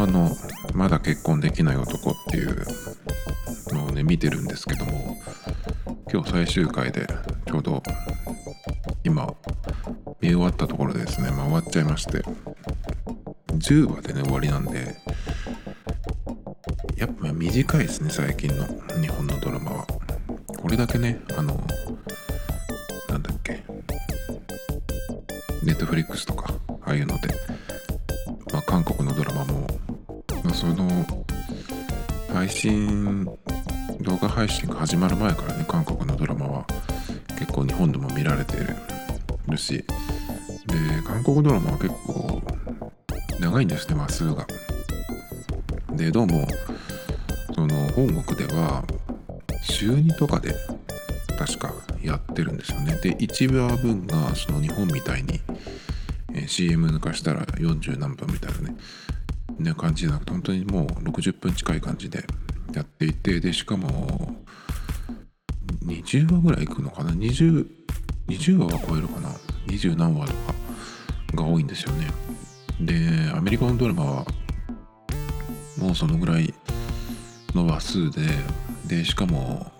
ドラマの「まだ結婚できない男」っていうのをね見てるんですけども今日最終回でちょうど今見終わったところでですね、まあ、終わっちゃいまして。10話でね終わりなんでやっぱ短いですね最近の日本のドラマは。これだけねあのなんだっけ。ネットフリックスとかああいうので、まあ、韓国のドラマも、まあ、その配信動画配信が始まる前からね韓国のドラマは結構日本でも見られてるしで韓国ドラマは結構長いんですね話数が。でどうもその本国では週2とかで確かやってるんですよねで1話分がその日本みたいに、CM 抜かしたら40何分みたいなねな感じじゃなくて本当にもう60分近い感じでやっていてでしかも20話ぐらいいくのかな？20, 20話は超えるかな？20何話とかが多いんですよね。でアメリカのドラマはもうそのぐらいの話数ででしかも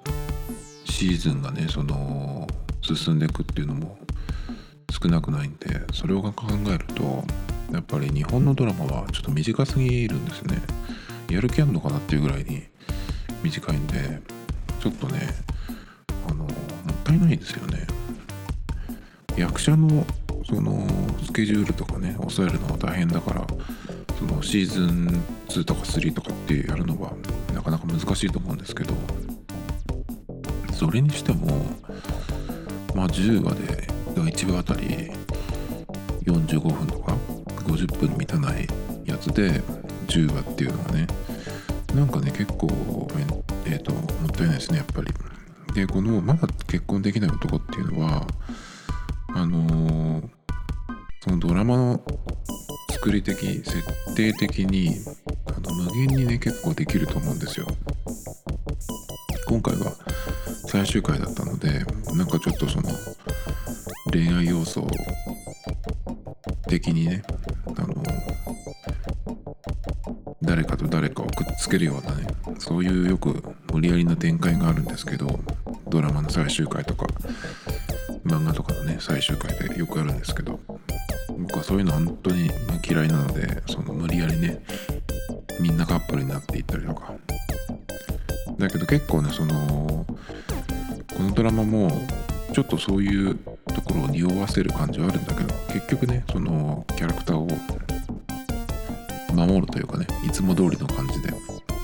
シーズンがねその進んでいくっていうのも少なくないんでそれを考えるとやっぱり日本のドラマはちょっと短すぎるんですね。やる気あんのかなっていうぐらいに短いんでちょっとねあのもったいないですよね。役者のそのスケジュールとかね抑えるのは大変だからそのシーズン2とか3とかってやるのはなかなか難しいと思うんですけどそれにしてもまあ10話で1話あたり45分とか50分満たないやつで10話っていうのはね。なんかね結構えっ、ー、ともったいないですねやっぱり。でこのまだ結婚できない男っていうのはあのー、そのドラマの作り的設定的にあの無限にね結構できると思うんですよ。今回は最終回だったのでなんかちょっとその恋愛要素的にね誰かと誰かをくっつけるようなねそういうよく無理やりな展開があるんですけどドラマの最終回とか漫画とかのね最終回でよくあるんですけど僕はそういうの本当に嫌いなのでその無理やりねみんなカップルになっていったりとか。だけど結構ねそのこのドラマもちょっとそういうところを匂わせる感じはあるんだけど結局ねそのキャラクターを守るというかねいつも通りの感じで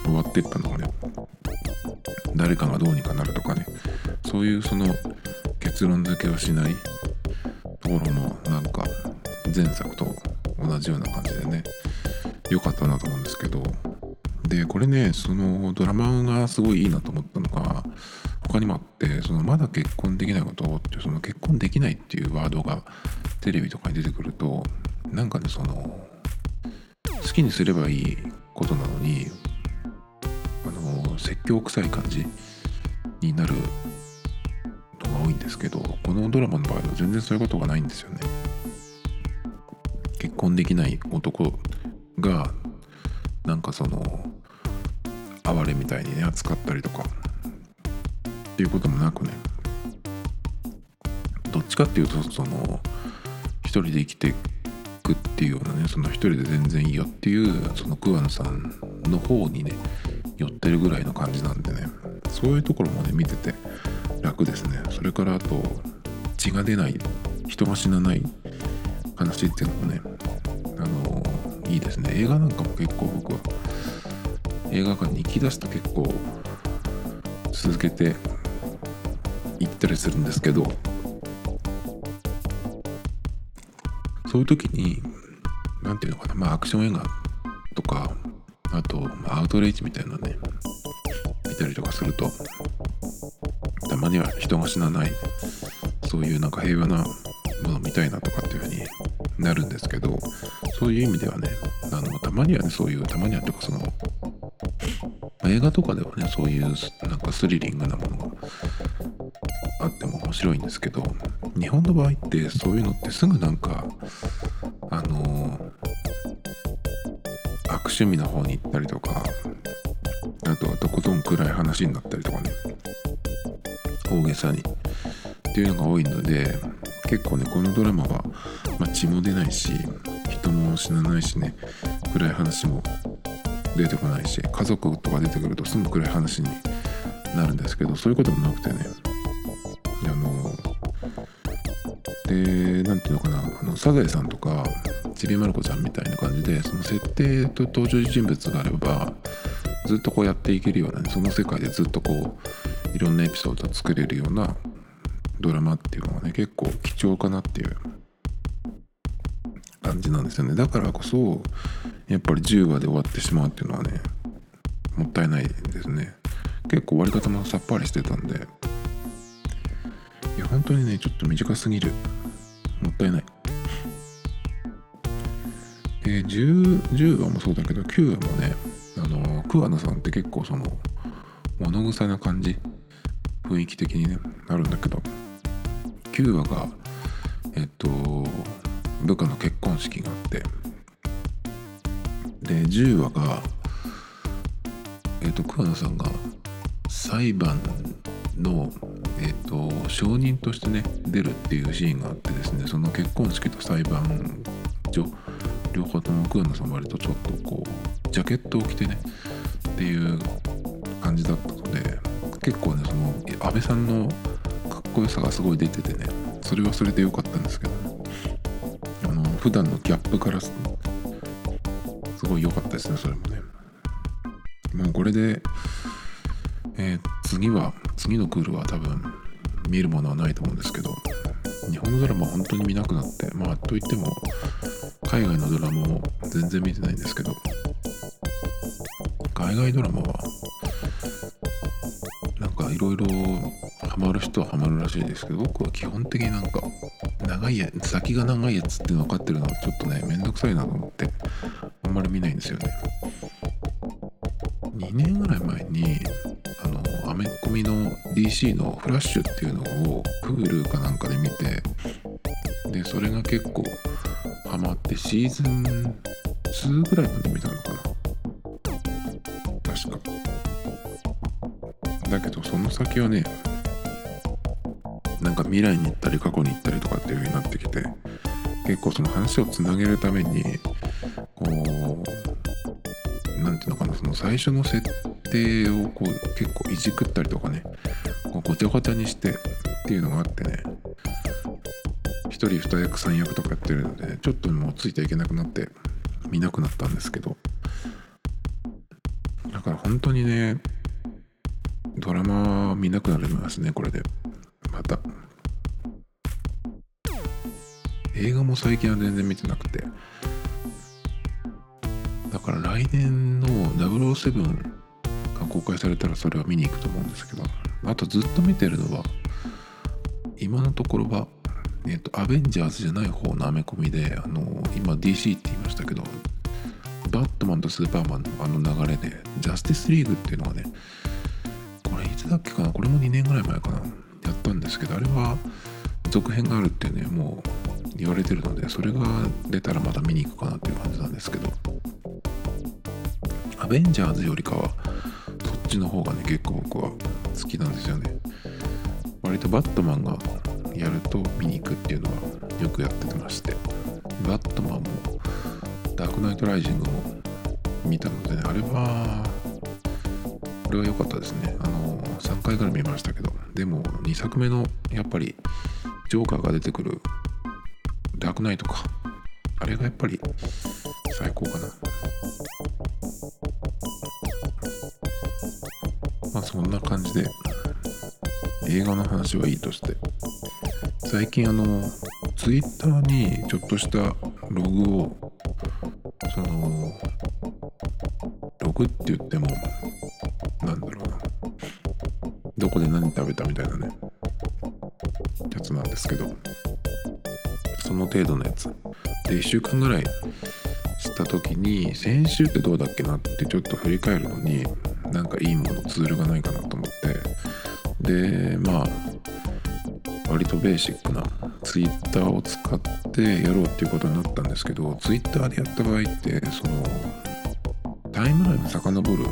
終わっていったのがね誰かがどうにかなるとかねそういうその結論付けをしないところもなんか前作と同じような感じでね良かったなと思うんですけどでこれねそのドラマがすごいいいなと思ったのが他にもあってそのまだ結婚できないことってその結婚できないっていうワードがテレビとかに出てくるとなんかねそのきにすればいいことなのにあの説教臭い感じになるのが多いんですけどこのドラマの場合は全然そういうことがないんですよね。結婚できない男がなんかその哀れみたいにね扱ったりとかっていうこともなくねどっちかっていうとその一人で生きていくっていうようなねその一人で全然いいよっていうその桑野さんの方にね寄ってるぐらいの感じなんでね。そういうところもね見てて楽ですね。それからあと血が出ない人が死なない話っていうのもねあのいいですね。映画なんかも結構僕は映画館に行きだすと結構続けて行ったりするんですけどそういう時に何ていうのかなまあアクション映画とかあと、ま、アウトレイジみたいなね見たりとかするとたまには人が死なないそういうなんか平和なもの見たいなとかっていうふうになるんですけどそういう意味ではねあのたまにはねそういうたまにはというかその映画とかではねそういうなんかスリリングなものがあっても面白いんですけど日本の場合ってそういうのってすぐなんかあの悪趣味な方に行ったりとかあとはとことん暗い話になったりとかね。大げさに。っていうのが多いので結構ねこのドラマは、まあ、血も出ないし人も死なないしね暗い話も出てこないし家族とか出てくるとすぐ暗い話になるんですけどそういうこともなくてね。で何ていうのかなあのサザエさんとかちびまる子ちゃんみたいな感じでその設定と登場人物があればずっとこうやっていけるような、ね、その世界でずっとこういろんなエピソードを作れるようなドラマっていうのはね結構貴重かなっていう。感じなんですよね。だからこそやっぱり10話で終わってしまうっていうのはねもったいないですね。結構終わり方もさっぱりしてたんで。いや本当にねちょっと短すぎる。もったいない。で 10, 10話もそうだけど9話もねあの桑名さんって結構その物臭な感じ雰囲気的にねなるんだけど9話がえっと部下の結婚式があってで10話がえっと桑名さんが裁判の、えっと証人としてね出るっていうシーンがあってですねその結婚式と裁判所両方とも桑名さん割とちょっとこうジャケットを着てねっていう感じだったので結構ねその安倍さんのかっこよさがすごい出ててねそれはそれで良かったんですけど、あの普段のギャップからすごい良かったですねそれもね。もうこれで、えー、次は次のクールは多分見るものはないと思うんですけど日本のドラマ本当に見なくなってまあといっても海外のドラマも全然見てないんですけど海外ドラマはなんかいろいろハマる人はハマるらしいですけど僕は基本的になんか長いや先が長いやつって分かってるのはちょっとねめんどくさいなと思ってあんまり見ないんですよね。2年ぐらい前に DC のフラッシュっていうのを Hulu かなんかで見てでそれが結構ハマってシーズン2ぐらいまで見たのかな。確か。だけどその先はねなんか未来に行ったり過去に行ったりとかっていう風になってきて結構その話をつなげるためにこう何ていうのかなその最初の設定をこう結構いじくったりとかねごちゃごちゃにしてっていうのがあってね。1人2役3役とかやってるので、ちょっともうついていけなくなって見なくなったんですけど。だから本当にねドラマ見なくなりますねこれで。また。映画も最近は全然見てなくて。だから来年の007が公開されたらそれは見に行くと思うんですけど。あとずっと見てるのは今のところはえっ、とアベンジャーズじゃない方のアメコミであの今 DC って言いましたけどバットマンとスーパーマンのあの流れでジャスティスリーグっていうのがねこれいつだっけかなこれも2年ぐらい前かなやったんですけどあれは続編があるってねもう言われてるのでそれが出たらまた見に行くかなっていう感じなんですけどアベンジャーズよりかはそっちの方がね結構僕は好きなんですよね。割とバットマンがやると見に行くっていうのはよくやってまして。バットマンもダークナイトライジングも見たので、ね、あれはこれは良かったですね。あの3回ぐらい見ましたけど。でも2作目のやっぱりジョーカーが出てくるダークナイトか。あれがやっぱり最高かな。そんな感じで映画の話はいいとして。最近あのツイッターにちょっとしたログをそのログって言ってもなんだろうな。どこで何食べたみたいなね。やつなんですけど。その程度のやつ。で1週間ぐらいした時に先週ってどうだっけなってちょっと振り返るのになんかいいものツールがないかなと思って。でまあ割とベーシックなツイッターを使ってやろうっていうことになったんですけどツイッターでやった場合ってそのタイムラインを遡る。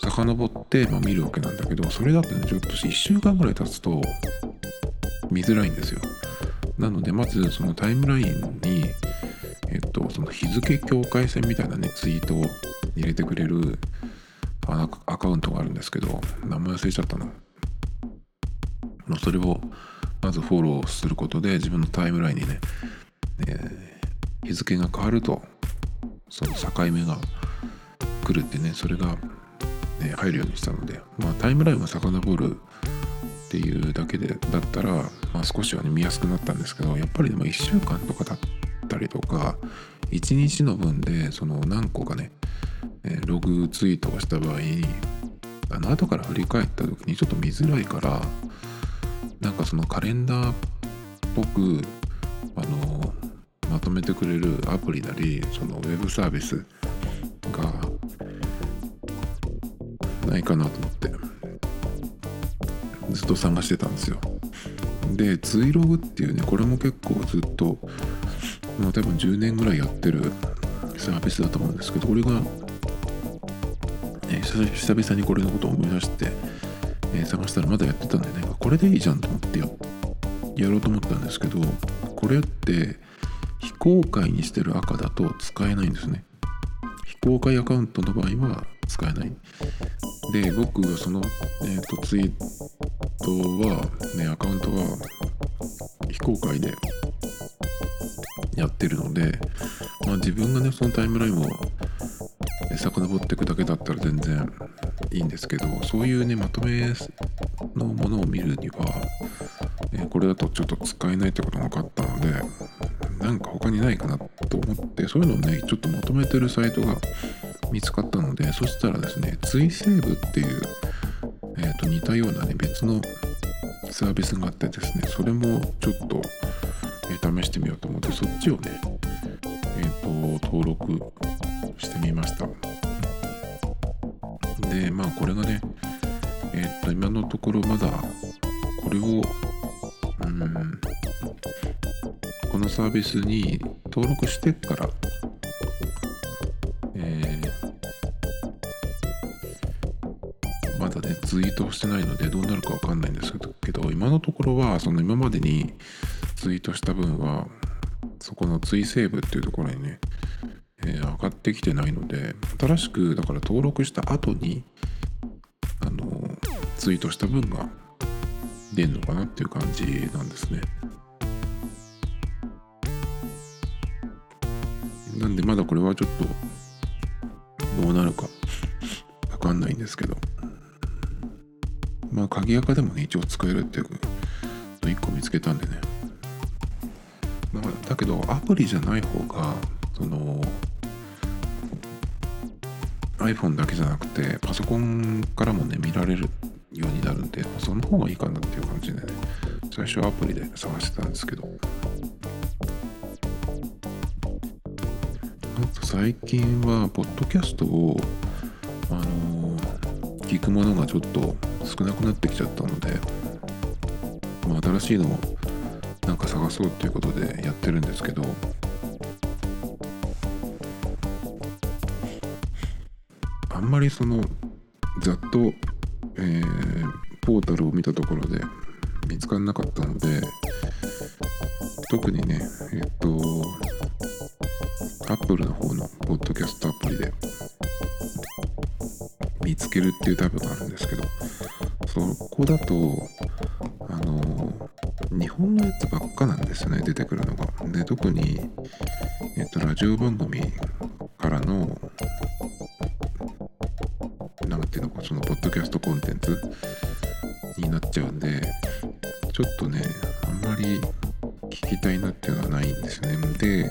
遡って、まあ、見るわけなんだけどそれだとねちょっと1週間ぐらい経つと見づらいんですよ。なのでまずそのタイムラインにえっとその日付境界線みたいなねツイートを入れてくれるアカウントがあるんですけど名前忘れちゃったなま、それをまずフォローすることで自分のタイムラインにね、えー、日付が変わるとその境目が来るってねそれが、ね、入るようにしたので、まあ、タイムラインを遡るっていうだけでだったら、まあ、少しはね見やすくなったんですけどやっぱりでも1週間とか経ってたりとか1日の分でその何個かね、ログツイートをした場合あの後から振り返った時にちょっと見づらいからなんかそのカレンダーっぽくあのまとめてくれるアプリなりそのウェブサービスがないかなと思ってずっと探してたんですよ。でツイログっていうねこれも結構ずっとまあ多分10年ぐらいやってるサービスだと思うんですけどこれが、え久々にこれのことを思い出してえー、探したらまだやってたんでねこれでいいじゃんと思ってややろうと思ったんですけどこれって非公開にしてる赤だと使えないんですね。非公開アカウントの場合は使えない。で僕はその、えーと、ツイートはねアカウントは非公開でやってるので、まあ、自分がねそのタイムラインを遡っていくだけだったら全然いいんですけどそういうねまとめのものを見るには、え、これだとちょっと使えないってことが分かったのでなんか他にないかなと思ってそういうのをねちょっとまとめてるサイトが見つかったのでそしたらですね追セーブっていう、えー、と似たようなね別のサービスがあってですねそれもちょっと、試してみようと思ってそっちをねえっ、ー、と登録してみました。でまあこれがねえっ、ー、と今のところまだこれをうんこのサービスに登録してからえー、まだねツイートしてないのでどうなるかわかんないんですけど今のところはその今までにツイートした分はそこの追セーブっていうところにねえー、上がってきてないので新しくだから登録した後にあのツイートした分が出るのかなっていう感じなんですね。なんでまだこれはちょっとどうなるかわかんないんですけど。まあ鍵垢でもね一応使えるっていうの1個見つけたんでね。だけどアプリじゃない方がその iPhone だけじゃなくてパソコンからもね見られるようになるんでその方がいいかなっていう感じでね最初はアプリで探してたんですけど。あと最近はポッドキャストをあの、聞くものがちょっと少なくなってきちゃったので、まあ、新しいのをなんか探そうっていうことでやってるんですけど。あんまりそのざっと、えー、ポータルを見たところで見つからなかったので特にねえっとアップルの方のポッドキャストアプリで見つけるっていうタイプがあるんですけどそこだと本のやつばっかなんですね出てくるのが。で特にえっとラジオ番組からの何ていうのかそのポッドキャストコンテンツになっちゃうんでちょっとねあんまり聞きたいなっていうのはないんですね。で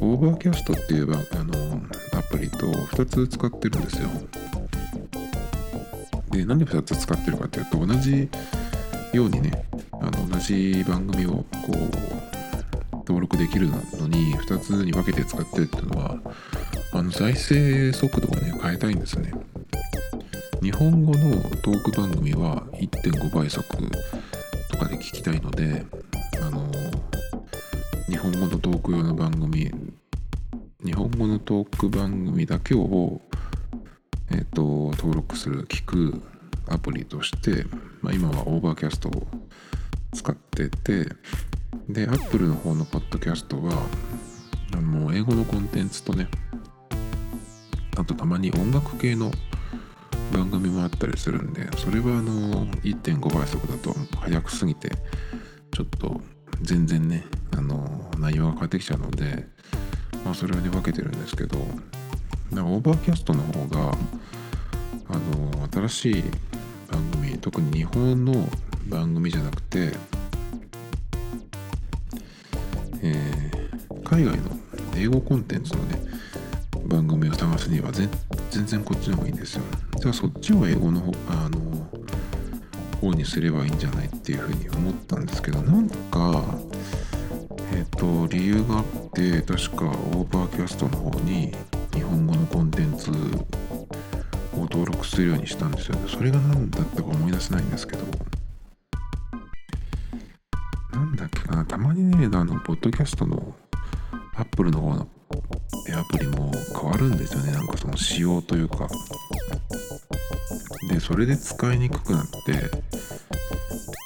Overcast っていうあのアプリと2つ使ってるんですよ。で何で2つ使ってるかっていうと同じようにねあの同じ番組をこう登録できるのに2つに分けて使ってるっていうのはあの再生速度をね変えたいんですね。日本語のトーク番組は1.5倍速とかで聞きたいのであの日本語のトーク用の番組日本語のトーク番組だけを、えーと、登録する聞くアプリとして、まあ、今は Overcast を使っててで Apple の方のポッドキャストはあの英語のコンテンツとねあとたまに音楽系の番組もあったりするんでそれはあの1.5倍速だと速くすぎてちょっと全然ねあの内容が変わってきちゃうので、まあ、それはね分けてるんですけど Overcast の方があの新しい番組特に日本の番組じゃなくて、えー、海外の英語コンテンツのね番組を探すには全然こっちの方がいいんですよ。じゃあそっちを英語の方あの方にすればいいんじゃないっていうふうに思ったんですけどなんかえっ、ー、と理由があって確か Overcast の方に日本語のコンテンツを登録するようにしたんですよね。それが何だったか思い出せないんですけど。たまにねあのポッドキャストの Apple の方のアプリも変わるんですよね。なんかその仕様というか。でそれで使いにくくなって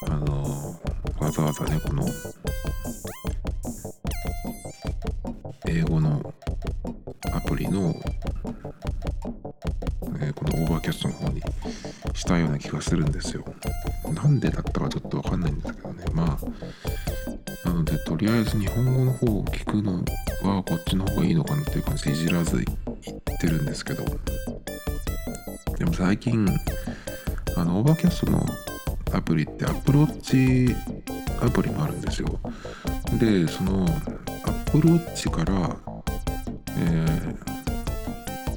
あのわざわざねこの英語のアプリの、え、この Overcast の方にしたような気がするんですよ。なんでだったかちょっとわかんないんですけどね。まあとりあえず日本語の方を聞くのはこっちの方がいいのかなっていう感じでいじらずいってるんですけど。でも最近あの Overcast のアプリって Apple Watch アプリもあるんですよ。でその Apple Watch から、え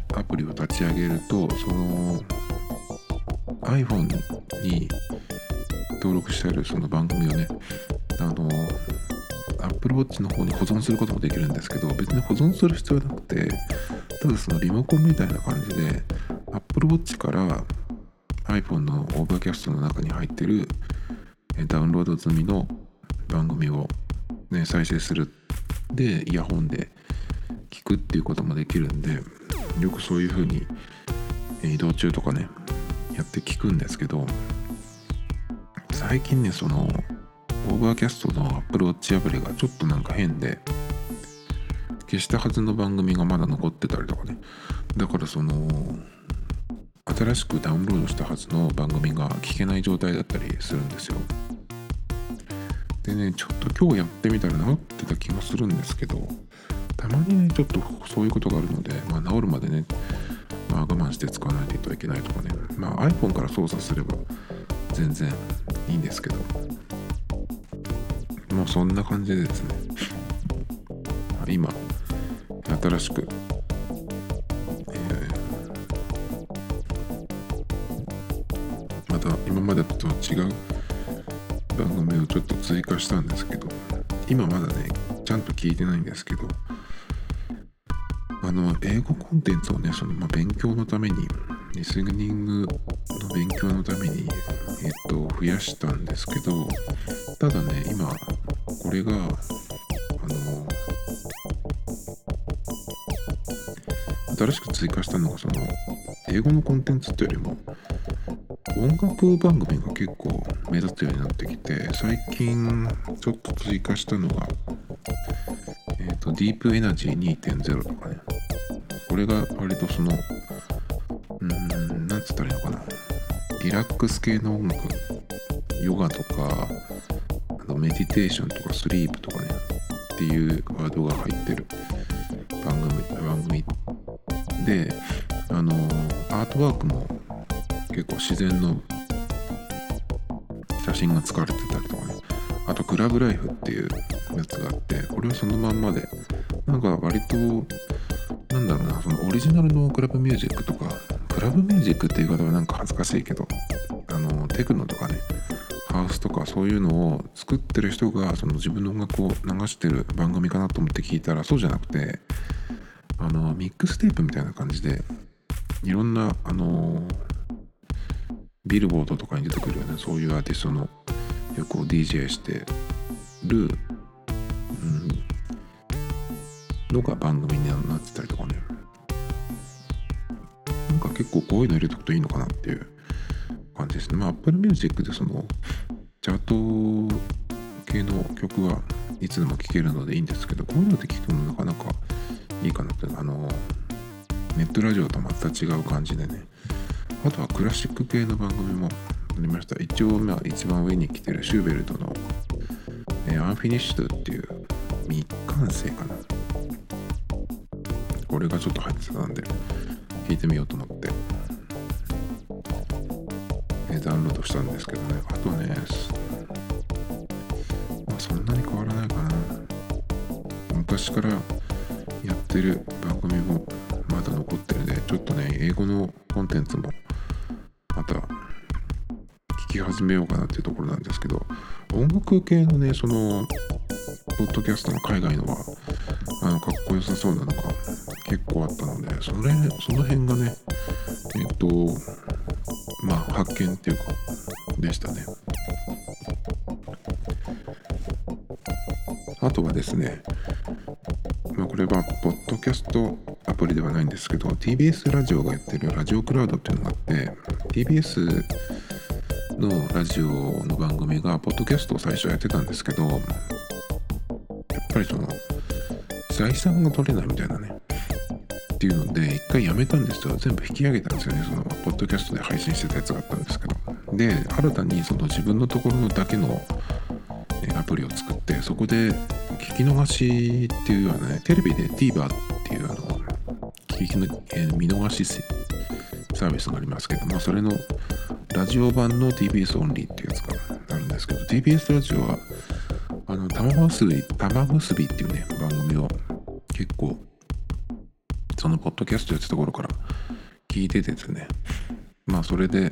ー、アプリを立ち上げるとその iPhone に登録してあるその番組をねあの Apple Watch の方に保存することもできるんですけど別に保存する必要はなくてただそのリモコンみたいな感じで Apple Watch から iPhone の Overcast の中に入ってるダウンロード済みの番組を、ね、再生する。でイヤホンで聞くっていうこともできるんでよくそういう風に移動中とかねやって聞くんですけど最近ねその Overcast の Apple Watch アプリがちょっとなんか変で消したはずの番組がまだ残ってたりとかね。だからその新しくダウンロードしたはずの番組が聞けない状態だったりするんですよ。でねちょっと今日やってみたら直ってた気がするんですけどたまにねちょっとそういうことがあるので、まあ、治るまでね、まあ、我慢して使わないといけないとかね、まあ、iPhone から操作すれば全然いいんですけど。もうそんな感じでですね。今新しく、えー、また今までと違う番組をちょっと追加したんですけど今まだねちゃんと聞いてないんですけどあの英語コンテンツをねその、まあ、勉強のためにリスニングの勉強のために、えっと、増やしたんですけどただね今これがあの新しく追加したのがその英語のコンテンツっていうよりも音楽番組が結構目立つようになってきて最近ちょっと追加したのがえっ、ー、とディープエナジー2.0とかね。これが割とそのうんなんつったらいいのかな。リラックス系の音楽ヨガとかメディテーションとかスリープとかねっていうワードが入ってる番組番組であのアートワークも結構自然の写真が使われてたりとかねあとクラブライフっていうやつがあってこれはそのまんまでなんか割となんだろうなそのオリジナルのクラブミュージックとかクラブミュージックっていう言い方はなんか恥ずかしいけどあのテクノとかねハウスとかそういうのを作ってる人がその自分の音楽を流してる番組かなと思って聞いたらそうじゃなくてあのミックステープみたいな感じでいろんなあのビルボードとかに出てくるよねそういうアーティストの曲を DJ してる、うん、のが番組になってたりとかね。なんか結構こういうの入れとくといいのかなっていう感じですね。まあ Apple Music でそのチャート系の曲はいつでも聴けるのでいいんですけどこういうので聴くのなかなかいいかなってあのネットラジオとまた違う感じでね。あとはクラシック系の番組もありました。一応まあ一番上に来てるシューベルトの、えー、 Unfinished っていう未完成かな。これがちょっと入ってたんで聞いてみようと思って、ダウンロードしたんですけどね。あとねまあそんなに変わらないかな。昔からやってる番組もまだ残ってるんでちょっとね英語のコンテンツもまた聞き始めようかなっていうところなんですけど音楽系のねそのポッドキャストの海外のはあのかっこよさそうなのが結構あったのでそれその辺がねえっとまあ発見っていうかでしたね。あとはですねまあこれはポッドキャストアプリではないんですけど TBS ラジオがやってるラジオクラウドっていうのがあって TBS のラジオの番組がポッドキャストを最初やってたんですけどやっぱりその財産が取れないみたいなね。っていうので一回やめたんですよ。全部引き上げたんですよね。そのポッドキャストで配信してたやつがあったんですけど。で新たにその自分のところのだけのアプリを作ってそこで聞き逃しっていうようなねテレビで TVer っていうあの聞きの、えー、見逃しサービスがありますけどもそれのラジオ版の TBS オンリーっていうやつがあるんですけど TBS ラジオはあの玉結び玉結びっていうね番組をポッドキャストやってた頃から聞いててですね。まあそれで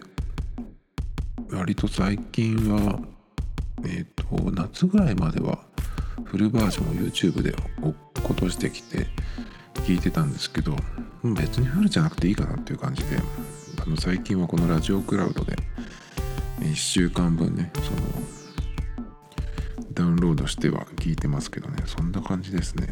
割と最近はえっ、ー、と夏ぐらいまではフルバージョンを YouTube で落っことしてきて聞いてたんですけど別にフルじゃなくていいかなっていう感じであの最近はこのラジオクラウドで1週間分ねそのダウンロードしては聞いてますけどね。そんな感じですね。